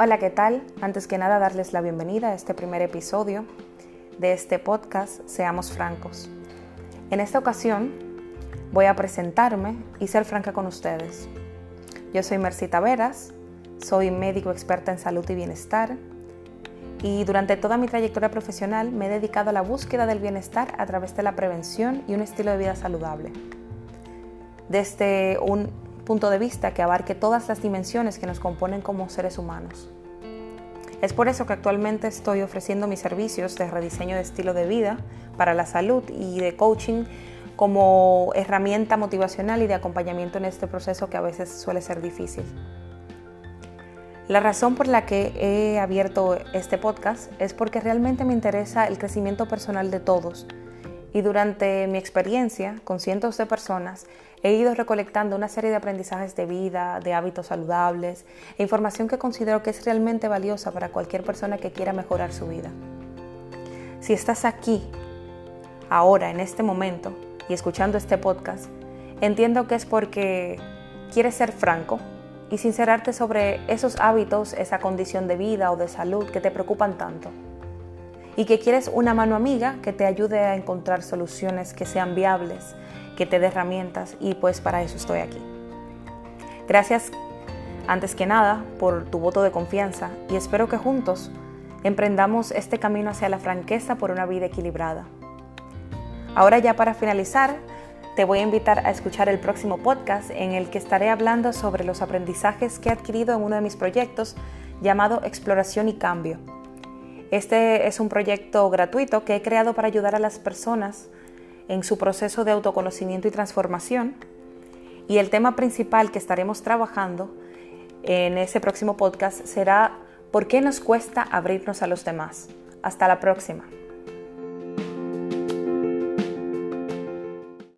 Hola, ¿qué tal? Antes que nada, darles la bienvenida a este primer episodio de este podcast Seamos Francos. En esta ocasión voy a presentarme y ser franca con ustedes. Yo soy Mercita Veras, soy médico experta en salud y bienestar y durante toda mi trayectoria profesional me he dedicado a la búsqueda del bienestar a través de la prevención y un estilo de vida saludable. Desde un punto de vista que abarque todas las dimensiones que nos componen como seres humanos. Es por eso que actualmente estoy ofreciendo mis servicios de rediseño de estilo de vida para la salud y de coaching como herramienta motivacional y de acompañamiento en este proceso que a veces suele ser difícil. La razón por la que he abierto este podcast es porque realmente me interesa el crecimiento personal de todos y durante mi experiencia con cientos de personas he ido recolectando una serie de aprendizajes de vida, de hábitos saludables e información que considero que es realmente valiosa para cualquier persona que quiera mejorar su vida. Si estás aquí, ahora, en este momento, y escuchando este podcast, entiendo que es porque quieres ser franco y sincerarte sobre esos hábitos, esa condición de vida o de salud que te preocupan tanto y que quieres una mano amiga que te ayude a encontrar soluciones que sean viables, que te dé herramientas y pues para eso estoy aquí. Gracias antes que nada por tu voto de confianza y espero que juntos emprendamos este camino hacia la franqueza por una vida equilibrada. Ahora ya para finalizar, te voy a invitar a escuchar el próximo podcast en el que estaré hablando sobre los aprendizajes que he adquirido en uno de mis proyectos llamado Exploración y Cambio este es un proyecto gratuito que he creado para ayudar a las personas en su proceso de autoconocimiento y transformación. Y el tema principal que estaremos trabajando en ese próximo podcast será ¿por qué nos cuesta abrirnos a los demás? Hasta la próxima.